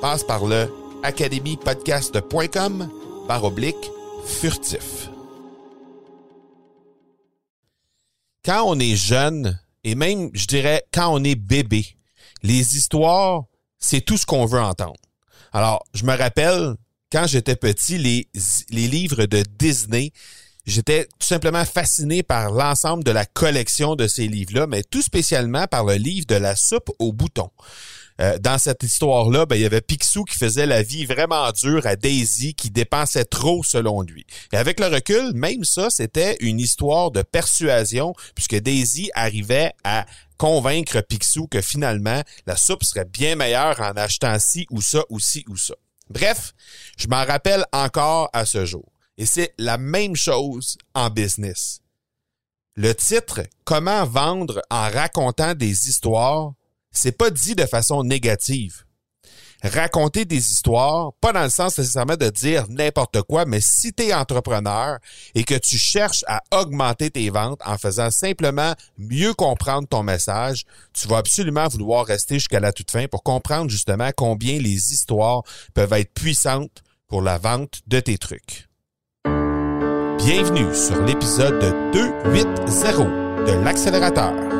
Passe par le academypodcast.com par oblique furtif. Quand on est jeune, et même, je dirais, quand on est bébé, les histoires, c'est tout ce qu'on veut entendre. Alors, je me rappelle, quand j'étais petit, les, les livres de Disney, j'étais tout simplement fasciné par l'ensemble de la collection de ces livres-là, mais tout spécialement par le livre de la soupe au bouton. Euh, dans cette histoire-là, ben, il y avait Picsou qui faisait la vie vraiment dure à Daisy qui dépensait trop selon lui. Et avec le recul, même ça, c'était une histoire de persuasion puisque Daisy arrivait à convaincre Picsou que finalement, la soupe serait bien meilleure en achetant ci ou ça ou ci ou ça. Bref, je m'en rappelle encore à ce jour. Et c'est la même chose en business. Le titre Comment vendre en racontant des histoires c'est pas dit de façon négative. Raconter des histoires, pas dans le sens nécessairement de dire n'importe quoi, mais si tu es entrepreneur et que tu cherches à augmenter tes ventes en faisant simplement mieux comprendre ton message, tu vas absolument vouloir rester jusqu'à la toute fin pour comprendre justement combien les histoires peuvent être puissantes pour la vente de tes trucs. Bienvenue sur l'épisode 280 de l'accélérateur.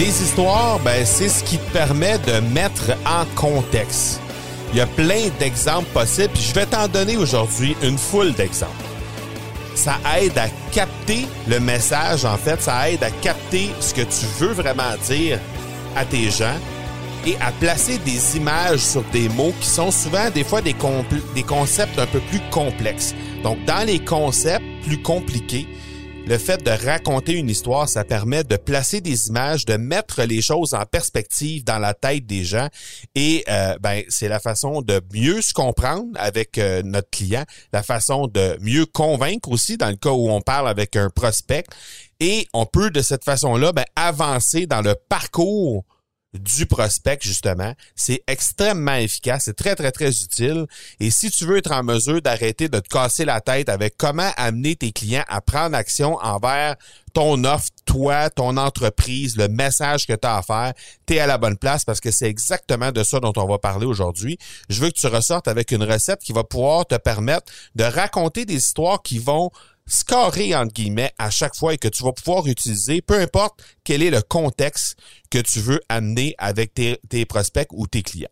Les histoires, ben, c'est ce qui te permet de mettre en contexte. Il y a plein d'exemples possibles, puis je vais t'en donner aujourd'hui une foule d'exemples. Ça aide à capter le message, en fait, ça aide à capter ce que tu veux vraiment dire à tes gens et à placer des images sur des mots qui sont souvent des fois des, des concepts un peu plus complexes. Donc, dans les concepts plus compliqués, le fait de raconter une histoire, ça permet de placer des images, de mettre les choses en perspective dans la tête des gens. Et euh, ben c'est la façon de mieux se comprendre avec euh, notre client, la façon de mieux convaincre aussi dans le cas où on parle avec un prospect. Et on peut de cette façon-là ben, avancer dans le parcours du prospect, justement. C'est extrêmement efficace, c'est très, très, très utile. Et si tu veux être en mesure d'arrêter de te casser la tête avec comment amener tes clients à prendre action envers ton offre, toi, ton entreprise, le message que tu as à faire, tu es à la bonne place parce que c'est exactement de ça dont on va parler aujourd'hui. Je veux que tu ressortes avec une recette qui va pouvoir te permettre de raconter des histoires qui vont scorer, entre guillemets, à chaque fois et que tu vas pouvoir utiliser, peu importe quel est le contexte que tu veux amener avec tes, prospects ou tes clients.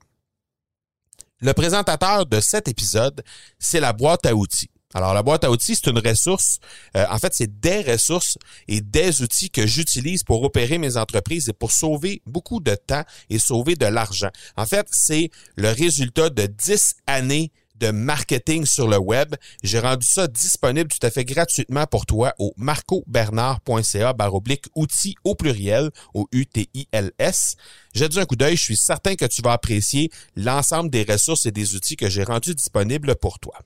Le présentateur de cet épisode, c'est la boîte à outils. Alors, la boîte à outils, c'est une ressource. Euh, en fait, c'est des ressources et des outils que j'utilise pour opérer mes entreprises et pour sauver beaucoup de temps et sauver de l'argent. En fait, c'est le résultat de 10 années de marketing sur le web. J'ai rendu ça disponible tout à fait gratuitement pour toi au marcobernard.ca baroblique outils au pluriel, au U-T-I-L-S. Un coup d'œil, je suis certain que tu vas apprécier l'ensemble des ressources et des outils que j'ai rendus disponibles pour toi.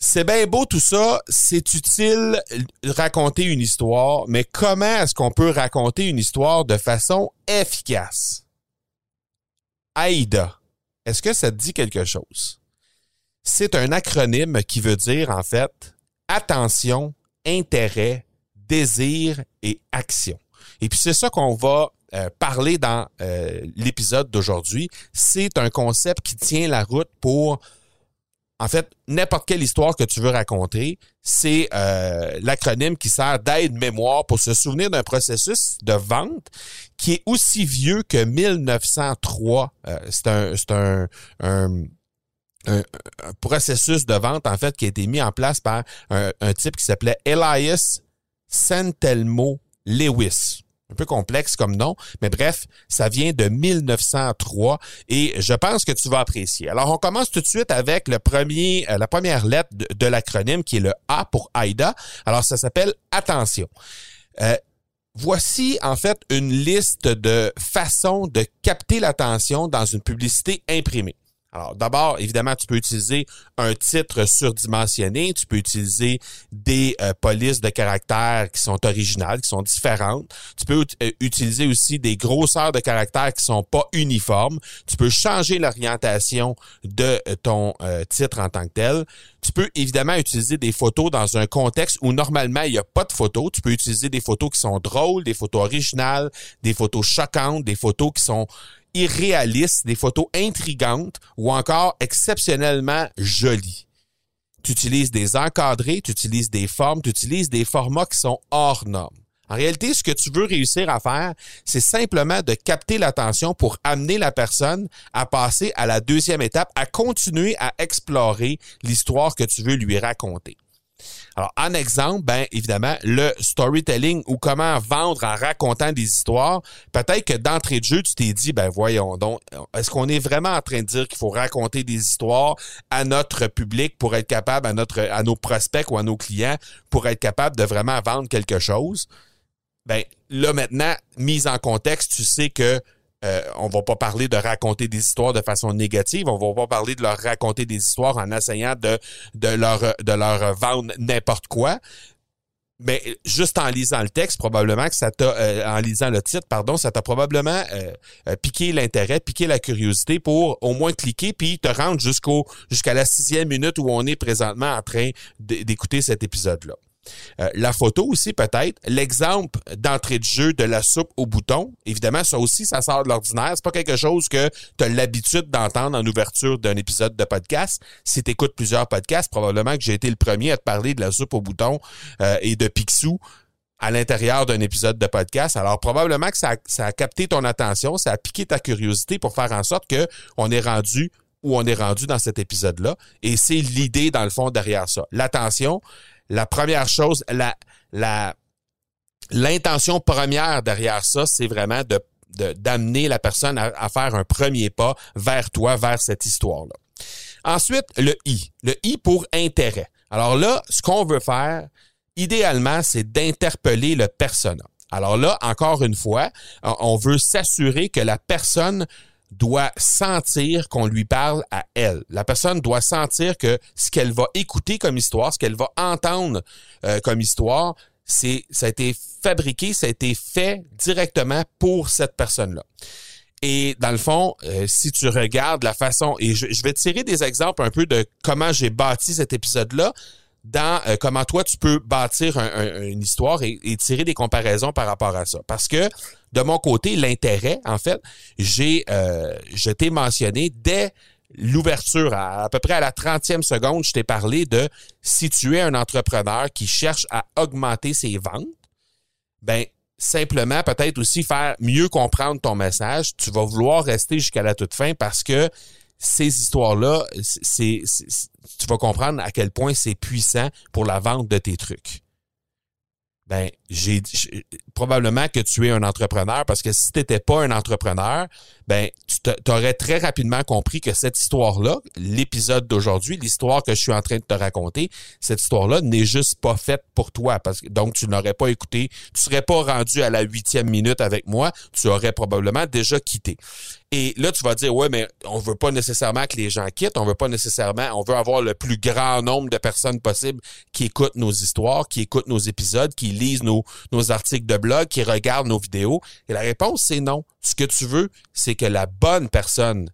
C'est bien beau tout ça, c'est utile raconter une histoire, mais comment est-ce qu'on peut raconter une histoire de façon efficace? AIDA, est-ce que ça te dit quelque chose? C'est un acronyme qui veut dire en fait attention, intérêt, désir et action. Et puis c'est ça qu'on va euh, parler dans euh, l'épisode d'aujourd'hui. C'est un concept qui tient la route pour en fait, n'importe quelle histoire que tu veux raconter, c'est euh, l'acronyme qui sert d'aide-mémoire pour se souvenir d'un processus de vente qui est aussi vieux que 1903. Euh, c'est un, processus de vente, en fait, qui a été mis en place par un, un type qui s'appelait Elias Santelmo Lewis un peu complexe comme nom, mais bref, ça vient de 1903 et je pense que tu vas apprécier. Alors, on commence tout de suite avec le premier, euh, la première lettre de, l'acronyme qui est le A pour AIDA. Alors, ça s'appelle attention. Euh, voici en fait une liste de façons de capter l'attention dans une publicité imprimée. Alors, d'abord, évidemment, tu peux utiliser un titre surdimensionné, tu peux utiliser des euh, polices de caractères qui sont originales, qui sont différentes. Tu peux euh, utiliser aussi des grosseurs de caractères qui sont pas uniformes. Tu peux changer l'orientation de euh, ton titre en tant que tel. Tu peux évidemment utiliser des photos dans un contexte où normalement il n'y a pas de photos. Tu peux utiliser des photos qui sont drôles, des photos originales, des photos choquantes, des photos qui sont irréalistes, des photos intrigantes ou encore exceptionnellement jolies. Tu utilises des encadrés, tu utilises des formes, tu utilises des formats qui sont hors normes. En réalité, ce que tu veux réussir à faire, c'est simplement de capter l'attention pour amener la personne à passer à la deuxième étape, à continuer à explorer l'histoire que tu veux lui raconter. Alors, en exemple, ben évidemment, le storytelling ou comment vendre en racontant des histoires. Peut-être que d'entrée de jeu, tu t'es dit, ben voyons donc, est-ce qu'on est vraiment en train de dire qu'il faut raconter des histoires à notre public pour être capable, à notre, à nos prospects ou à nos clients, pour être capable de vraiment vendre quelque chose? Ben là maintenant, mise en contexte, tu sais que euh, on va pas parler de raconter des histoires de façon négative. On va pas parler de leur raconter des histoires en essayant de, de, leur, de leur vendre n'importe quoi. Mais juste en lisant le texte, probablement que ça t'a, euh, en lisant le titre, pardon, ça t'a probablement euh, piqué l'intérêt, piqué la curiosité pour au moins cliquer puis te rendre jusqu'au jusqu'à la sixième minute où on est présentement en train d'écouter cet épisode-là. Euh, la photo aussi peut-être. L'exemple d'entrée de jeu de la soupe au bouton, évidemment, ça aussi, ça sort de l'ordinaire. C'est pas quelque chose que tu as l'habitude d'entendre en ouverture d'un épisode de podcast. Si tu écoutes plusieurs podcasts, probablement que j'ai été le premier à te parler de la soupe au bouton euh, et de Picsou à l'intérieur d'un épisode de podcast. Alors probablement que ça a, capté ton attention, ça a piqué ta curiosité pour faire en sorte que on est rendu où on est rendu dans cet épisode-là. Et c'est l'idée, dans le fond, derrière ça. L'attention, la première chose, la, la, l'intention première derrière ça, c'est vraiment de, d'amener la personne à, faire un premier pas vers toi, vers cette histoire-là. Ensuite, le I. Le I pour intérêt. Alors là, ce qu'on veut faire, idéalement, c'est d'interpeller le persona. Alors là, encore une fois, on veut s'assurer que la personne doit sentir qu'on lui parle à elle. La personne doit sentir que ce qu'elle va écouter comme histoire, ce qu'elle va entendre euh, comme histoire, c'est ça a été fabriqué, ça a été fait directement pour cette personne-là. Et dans le fond, euh, si tu regardes la façon, et je, vais tirer des exemples un peu de comment j'ai bâti cet épisode-là, dans euh, comment toi tu peux bâtir une histoire et, tirer des comparaisons par rapport à ça. Parce que de mon côté, l'intérêt, en fait, j'ai euh, je t'ai mentionné dès l'ouverture, à, peu près à la 30e seconde, je t'ai parlé de si tu es un entrepreneur qui cherche à augmenter ses ventes, ben simplement peut-être aussi faire mieux comprendre ton message, tu vas vouloir rester jusqu'à la toute fin parce que ces histoires-là, c'est, tu vas comprendre à quel point c'est puissant pour la vente de tes trucs. Ben, j'ai probablement que tu es un entrepreneur parce que si tu n'étais pas un entrepreneur, ben tu aurais très rapidement compris que cette histoire-là, l'épisode d'aujourd'hui, l'histoire que je suis en train de te raconter, cette histoire-là n'est juste pas faite pour toi. Parce que, donc, tu n'aurais pas écouté, tu serais pas rendu à la huitième minute avec moi, tu aurais probablement déjà quitté. Et là, tu vas dire, ouais, mais on veut pas nécessairement que les gens quittent, on veut pas nécessairement, on veut avoir le plus grand nombre de personnes possible qui écoutent nos histoires, qui écoutent nos épisodes, qui lisent nos, nos articles de blog, qui regardent nos vidéos. Et la réponse, c'est non. Ce que tu veux, c'est que la bonne personne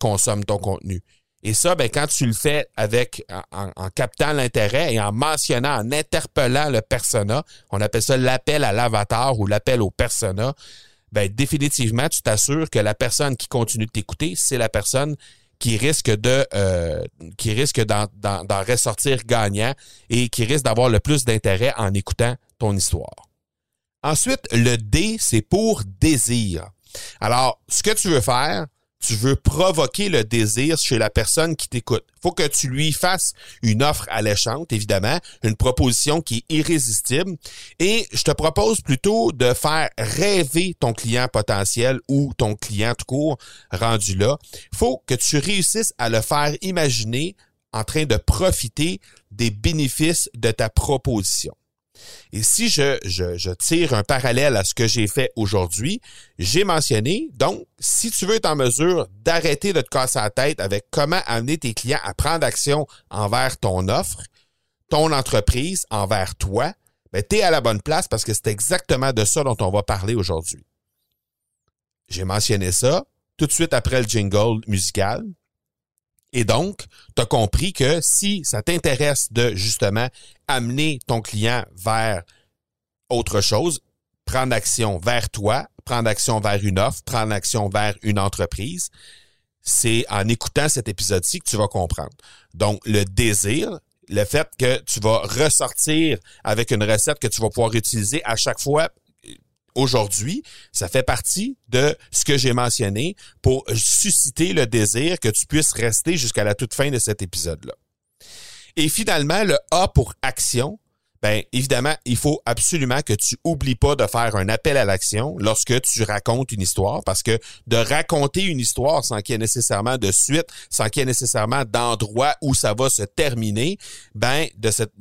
consomme ton contenu. Et ça, ben, quand tu le fais avec, en, captant l'intérêt et en mentionnant, en interpellant le persona, on appelle ça l'appel à l'avatar ou l'appel au persona, ben, définitivement, tu t'assures que la personne qui continue de t'écouter, c'est la personne qui risque de euh, qui risque d'en ressortir gagnant et qui risque d'avoir le plus d'intérêt en écoutant ton histoire. Ensuite, le D, c'est pour désir. Alors, ce que tu veux faire, tu veux provoquer le désir chez la personne qui t'écoute. faut que tu lui fasses une offre alléchante, évidemment, une proposition qui est irrésistible. Et je te propose plutôt de faire rêver ton client potentiel ou ton client tout court rendu là. faut que tu réussisses à le faire imaginer en train de profiter des bénéfices de ta proposition. Et si je, tire un parallèle à ce que j'ai fait aujourd'hui, j'ai mentionné, donc, si tu veux être en mesure d'arrêter de te casser la tête avec comment amener tes clients à prendre action envers ton offre, ton entreprise, envers toi, ben, tu es à la bonne place parce que c'est exactement de ça dont on va parler aujourd'hui. J'ai mentionné ça tout de suite après le jingle musical. Et donc, tu as compris que si ça t'intéresse de justement amener ton client vers autre chose, prendre action vers toi, prendre action vers une offre, prendre action vers une entreprise, c'est en écoutant cet épisode-ci que tu vas comprendre. Donc, le désir, le fait que tu vas ressortir avec une recette que tu vas pouvoir utiliser à chaque fois aujourd'hui, ça fait partie de ce que j'ai mentionné pour susciter le désir que tu puisses rester jusqu'à la toute fin de cet épisode-là. Et finalement, le A pour action, ben évidemment, il faut absolument que tu oublies pas de faire un appel à l'action lorsque tu racontes une histoire, parce que de raconter une histoire sans qu'il y ait nécessairement de suite, sans qu'il y ait nécessairement d'endroit où ça va se terminer, ben de cette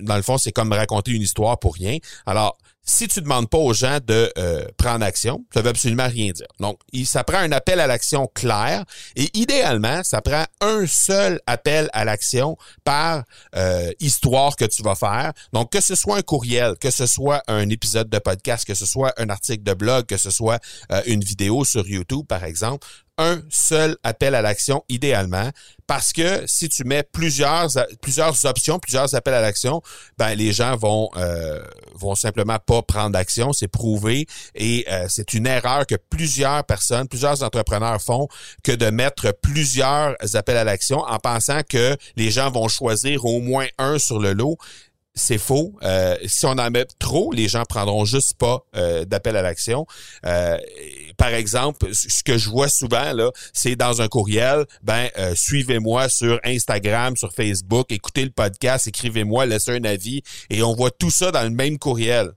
dans le fond, c'est comme raconter une histoire pour rien. Alors, si tu demandes pas aux gens de euh, prendre action, ça veut absolument rien dire. Donc, ça prend un appel à l'action clair et idéalement, ça prend un seul appel à l'action par euh, histoire que tu vas faire. Donc, que ce soit un courriel, que ce soit un épisode de podcast, que ce soit un article de blog, que ce soit euh, une vidéo sur YouTube, par exemple, un seul appel à l'action idéalement parce que si tu mets plusieurs plusieurs options, plusieurs appels à l'action, ben les gens vont euh, vont simplement pas prendre d'action, c'est prouvé et euh, c'est une erreur que plusieurs personnes, plusieurs entrepreneurs font que de mettre plusieurs appels à l'action en pensant que les gens vont choisir au moins un sur le lot c'est faux. Euh, si on en met trop, les gens prendront juste pas euh, d'appel à l'action. Euh, par exemple, ce que je vois souvent là, c'est dans un courriel, ben suivez-moi sur Instagram, sur Facebook, écoutez le podcast, écrivez-moi, laissez un avis, et on voit tout ça dans le même courriel.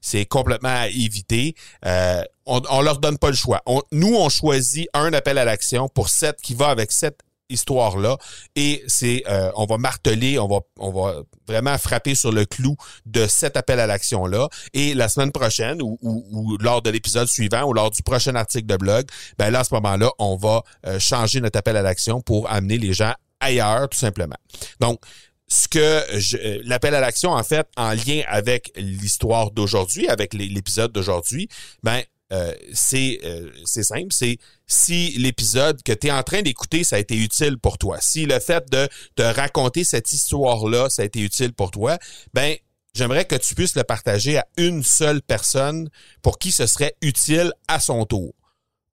C'est complètement à éviter. on, on leur donne pas le choix. nous, on choisit un appel à l'action pour cette qui va avec cette histoire-là. Et c'est, euh, on va marteler, on va, on va vraiment frapper sur le clou de cet appel à l'action-là. Et la semaine prochaine, ou, lors de l'épisode suivant, ou lors du prochain article de blog, ben là, à ce moment-là, on va euh, changer notre appel à l'action pour amener les gens ailleurs, tout simplement. Donc, ce que euh, l'appel à l'action, en fait, en lien avec l'histoire d'aujourd'hui, avec l'épisode d'aujourd'hui, ben, euh, c'est euh, c'est simple, c'est si l'épisode que tu es en train d'écouter, ça a été utile pour toi, si le fait de te raconter cette histoire-là, ça a été utile pour toi, ben j'aimerais que tu puisses le partager à une seule personne pour qui ce serait utile à son tour.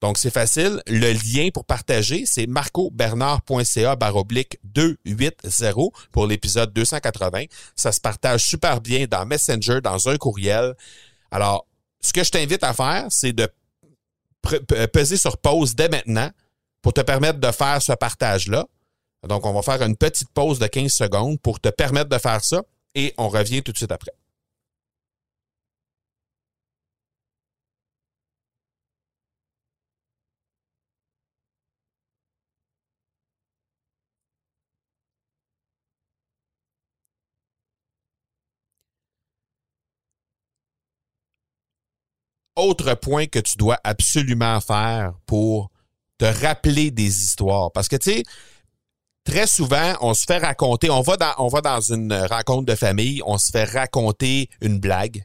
Donc, c'est facile. Le lien pour partager, c'est marcobernard.ca baroblique 280 pour l'épisode 280. Ça se partage super bien dans Messenger, dans un courriel. Alors, ce que je t'invite à faire, c'est de peser sur pause dès maintenant pour te permettre de faire ce partage-là. Donc, on va faire une petite pause de 15 secondes pour te permettre de faire ça et on revient tout de suite après. Autre point que tu dois absolument faire pour te rappeler des histoires. Parce que, tu sais, très souvent, on se fait raconter, on va dans, on va dans une rencontre de famille, on se fait raconter une blague.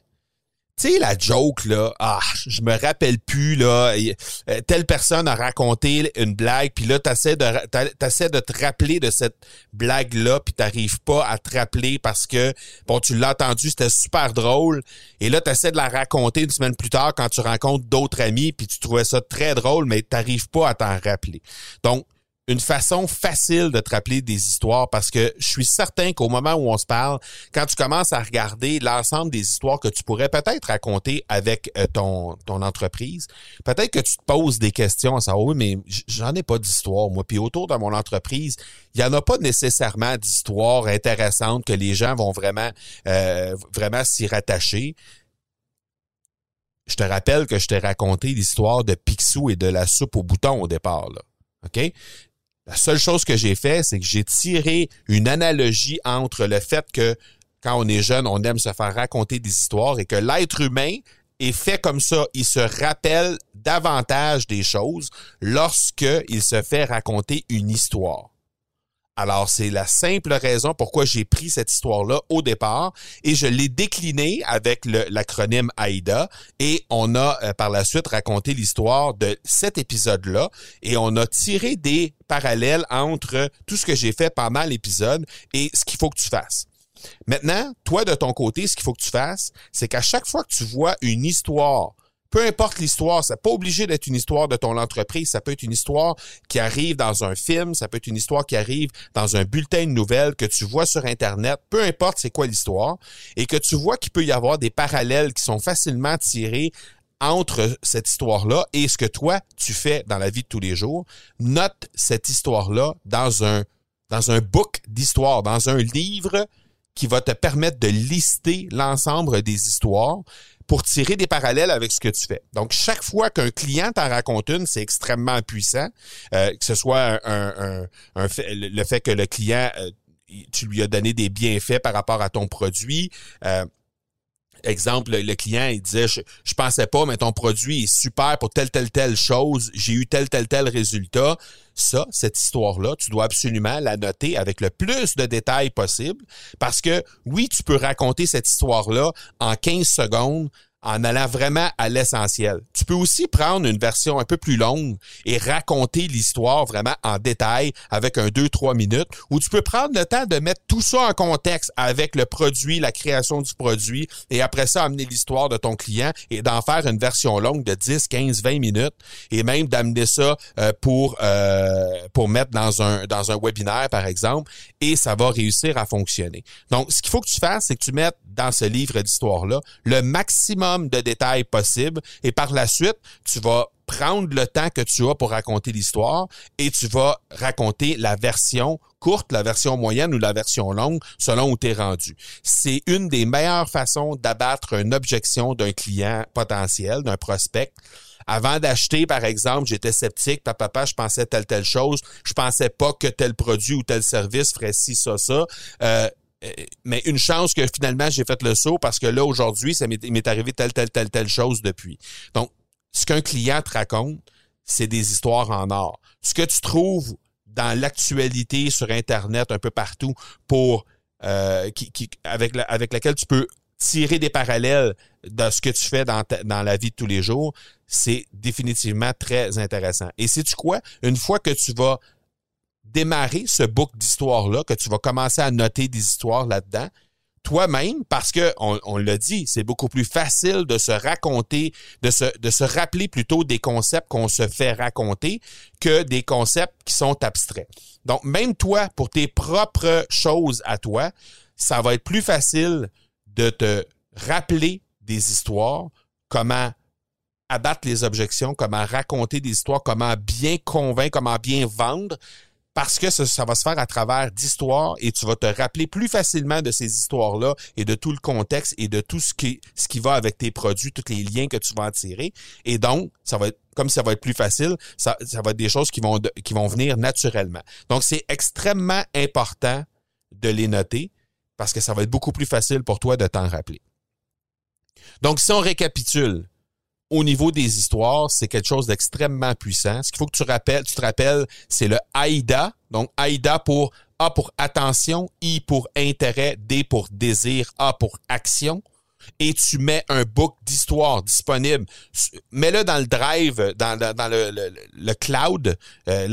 Tu sais, la joke, là, ah, je me rappelle plus, là, euh, telle personne a raconté une blague, puis là, t'essaies de, de te rappeler de cette blague-là, puis t'arrives pas à te rappeler parce que, bon, tu l'as entendu, c'était super drôle, et là, t'essaies de la raconter une semaine plus tard quand tu rencontres d'autres amis, puis tu trouvais ça très drôle, mais t'arrives pas à t'en rappeler. Donc, une façon facile de te rappeler des histoires parce que je suis certain qu'au moment où on se parle, quand tu commences à regarder l'ensemble des histoires que tu pourrais peut-être raconter avec euh, ton, ton entreprise, peut-être que tu te poses des questions à savoir, oui, mais j'en ai pas d'histoire, moi. Puis autour de mon entreprise, il y en a pas nécessairement d'histoires intéressantes que les gens vont vraiment, euh, vraiment s'y rattacher. Je te rappelle que je t'ai raconté l'histoire de Picsou et de la soupe au bouton au départ. Là. OK? La seule chose que j'ai fait, c'est que j'ai tiré une analogie entre le fait que quand on est jeune, on aime se faire raconter des histoires et que l'être humain est fait comme ça. Il se rappelle davantage des choses lorsqu'il se fait raconter une histoire. Alors, c'est la simple raison pourquoi j'ai pris cette histoire-là au départ et je l'ai déclinée avec l'acronyme AIDA et on a euh, par la suite raconté l'histoire de cet épisode-là et on a tiré des parallèles entre tout ce que j'ai fait pendant l'épisode et ce qu'il faut que tu fasses. Maintenant, toi de ton côté, ce qu'il faut que tu fasses, c'est qu'à chaque fois que tu vois une histoire peu importe l'histoire, ça pas obligé d'être une histoire de ton entreprise, ça peut être une histoire qui arrive dans un film, ça peut être une histoire qui arrive dans un bulletin de nouvelles que tu vois sur Internet, peu importe c'est quoi l'histoire, et que tu vois qu'il peut y avoir des parallèles qui sont facilement tirés entre cette histoire-là et ce que toi, tu fais dans la vie de tous les jours. Note cette histoire-là dans un, dans un book d'histoire, dans un livre qui va te permettre de lister l'ensemble des histoires pour tirer des parallèles avec ce que tu fais. Donc, chaque fois qu'un client t'en raconte une, c'est extrêmement puissant, euh, que ce soit le fait que le client, euh, tu lui as donné des bienfaits par rapport à ton produit. Euh, exemple, le, client, il disait, je, je pensais pas, mais ton produit est super pour telle, telle, telle chose, j'ai eu tel, tel, tel résultat. Ça, cette histoire-là, tu dois absolument la noter avec le plus de détails possible parce que oui, tu peux raconter cette histoire-là en 15 secondes en allant vraiment à l'essentiel. Tu peux aussi prendre une version un peu plus longue et raconter l'histoire vraiment en détail avec un 2-3 minutes, ou tu peux prendre le temps de mettre tout ça en contexte avec le produit, la création du produit, et après ça, amener l'histoire de ton client et d'en faire une version longue de 10, 15, 20 minutes, et même d'amener ça euh, pour, euh, pour mettre dans un, dans un webinaire, par exemple, et ça va réussir à fonctionner. Donc, ce qu'il faut que tu fasses, c'est que tu mettes dans ce livre d'histoire-là le maximum de détails possible et par la suite, tu vas prendre le temps que tu as pour raconter l'histoire et tu vas raconter la version courte, la version moyenne ou la version longue selon où tu es rendu. C'est une des meilleures façons d'abattre une objection d'un client potentiel, d'un prospect. Avant d'acheter, par exemple, j'étais sceptique, papa, papa, je pensais telle, telle chose, je pensais pas que tel produit ou tel service ferait ci, ça, ça. Euh, mais une chance que finalement j'ai fait le saut parce que là aujourd'hui ça m'est arrivé telle telle telle telle chose depuis. Donc ce qu'un client te raconte, c'est des histoires en or. Ce que tu trouves dans l'actualité sur internet un peu partout pour euh, avec laquelle tu peux tirer des parallèles de ce que tu fais dans, dans la vie de tous les jours, c'est définitivement très intéressant. Et sais-tu quoi? Une fois que tu vas démarrer ce book d'histoire-là, que tu vas commencer à noter des histoires là-dedans, toi-même, parce que on, on l'a dit, c'est beaucoup plus facile de se raconter, de se, de se rappeler plutôt des concepts qu'on se fait raconter que des concepts qui sont abstraits. Donc, même toi, pour tes propres choses à toi, ça va être plus facile de te rappeler des histoires, comment abattre les objections, comment raconter des histoires, comment bien convaincre, comment bien vendre, parce que ça, va se faire à travers d'histoires et tu vas te rappeler plus facilement de ces histoires-là et de tout le contexte et de tout ce qui, va avec tes produits, tous les liens que tu vas en tirer. Et donc, ça va comme ça va être plus facile, ça, ça va être des choses qui vont, qui vont venir naturellement. Donc, c'est extrêmement important de les noter parce que ça va être beaucoup plus facile pour toi de t'en rappeler. Donc, si on récapitule, au niveau des histoires, c'est quelque chose d'extrêmement puissant. Ce qu'il faut que tu rappelles, tu te rappelles, c'est le AIDA. Donc, AIDA pour A pour attention, I pour intérêt, D pour désir, A pour action. Et tu mets un book d'histoire disponible. Mets-le dans le drive, dans, le, cloud, euh,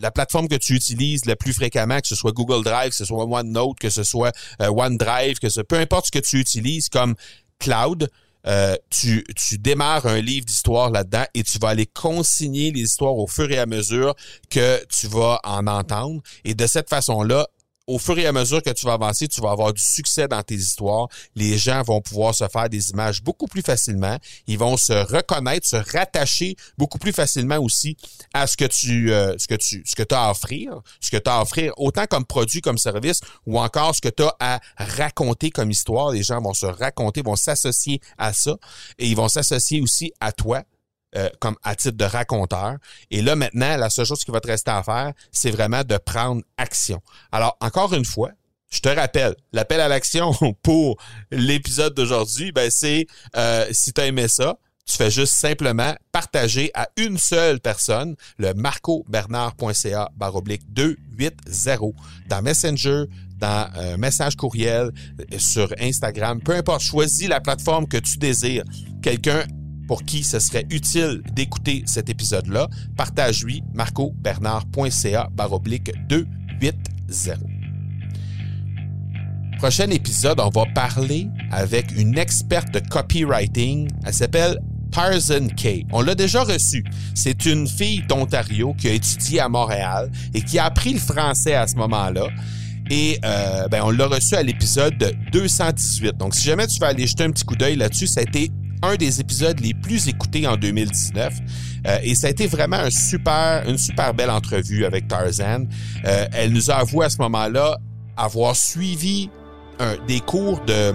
la plateforme que tu utilises le plus fréquemment, que ce soit Google Drive, que ce soit OneNote, que ce soit euh, OneDrive, que ce peu importe ce que tu utilises comme cloud, euh, tu, tu démarres un livre d'histoire là-dedans et tu vas aller consigner les histoires au fur et à mesure que tu vas en entendre. Et de cette façon-là, au fur et à mesure que tu vas avancer, tu vas avoir du succès dans tes histoires. Les gens vont pouvoir se faire des images beaucoup plus facilement. Ils vont se reconnaître, se rattacher beaucoup plus facilement aussi à ce que tu, euh, ce que tu, ce que as à offrir, ce que tu as à offrir, autant comme produit, comme service, ou encore ce que tu as à raconter comme histoire. Les gens vont se raconter, vont s'associer à ça, et ils vont s'associer aussi à toi euh, comme à titre de raconteur. Et là, maintenant, la seule chose qui va te rester à faire, c'est vraiment de prendre action. Alors, encore une fois, je te rappelle, l'appel à l'action pour l'épisode d'aujourd'hui, ben c'est euh, si tu as aimé ça, tu fais juste simplement partager à une seule personne le marcobernard.ca baroblique 280 dans Messenger, dans un euh, message courriel, sur Instagram, peu importe, choisis la plateforme que tu désires. Quelqu'un pour qui ce serait utile d'écouter cet épisode-là, partage-lui marcobernard.ca baroblique 280. Prochain épisode, on va parler avec une experte de copywriting. Elle s'appelle Tarzan Kay. On l'a déjà reçue. C'est une fille d'Ontario qui a étudié à Montréal et qui a appris le français à ce moment-là. Et euh, ben, on l'a reçue à l'épisode 218. Donc, si jamais tu veux aller jeter un petit coup d'œil là-dessus, ça a été un des épisodes les plus écoutés en 2019. Euh, et ça a été vraiment un super, une super belle entrevue avec Tarzan. Euh, elle nous a avoué à ce moment-là avoir suivi des cours de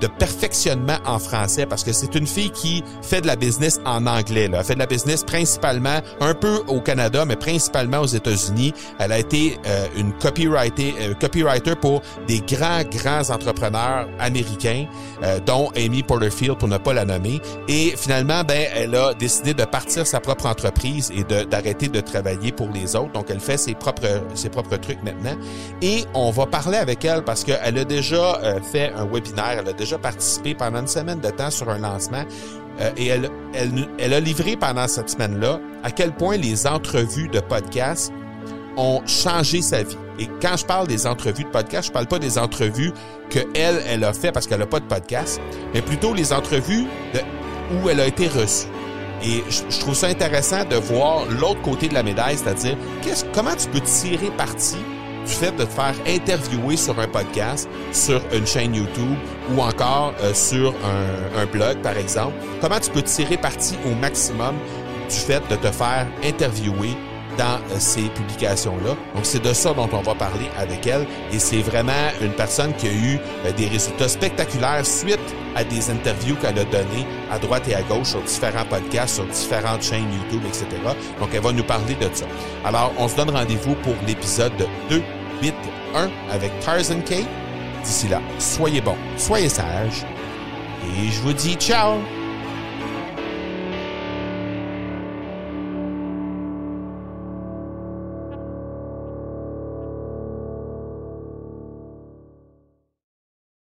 de perfectionnement en français parce que c'est une fille qui fait de la business en anglais. Là. Elle fait de la business principalement un peu au Canada, mais principalement aux États-Unis. Elle a été euh, une copywriter, euh, copywriter pour des grands, grands entrepreneurs américains, euh, dont Amy Porterfield, pour ne pas la nommer. Et finalement, ben, elle a décidé de partir sa propre entreprise et d'arrêter de, travailler pour les autres. Donc, elle fait ses propres, ses propres trucs maintenant. Et on va parler avec elle parce qu'elle a déjà fait un webinaire, déjà participé pendant une semaine de temps sur un lancement euh, et elle, elle, elle a livré pendant cette semaine-là à quel point les entrevues de podcast ont changé sa vie. Et quand je parle des entrevues de podcast, je parle pas des entrevues que elle, elle a fait parce qu'elle a pas de podcast, mais plutôt les entrevues où elle a été reçue. Et je, trouve ça intéressant de voir l'autre côté de la médaille, c'est-à-dire comment tu peux tirer parti du fait de te faire interviewer sur un podcast, sur une chaîne YouTube ou encore euh, sur un, un, blog, par exemple, comment tu peux tirer parti au maximum du fait de te faire interviewer dans euh, ces publications-là. Donc, c'est de ça dont on va parler avec elle. Et c'est vraiment une personne qui a eu euh, des résultats spectaculaires suite à des interviews qu'elle a données à droite et à gauche sur différents podcasts, sur différentes chaînes YouTube, etc. Donc, elle va nous parler de ça. Alors, on se donne rendez-vous pour l'épisode 2, bit 1 avec Tarzan K. D'ici là, soyez bons, soyez sages. Et je vous dis ciao!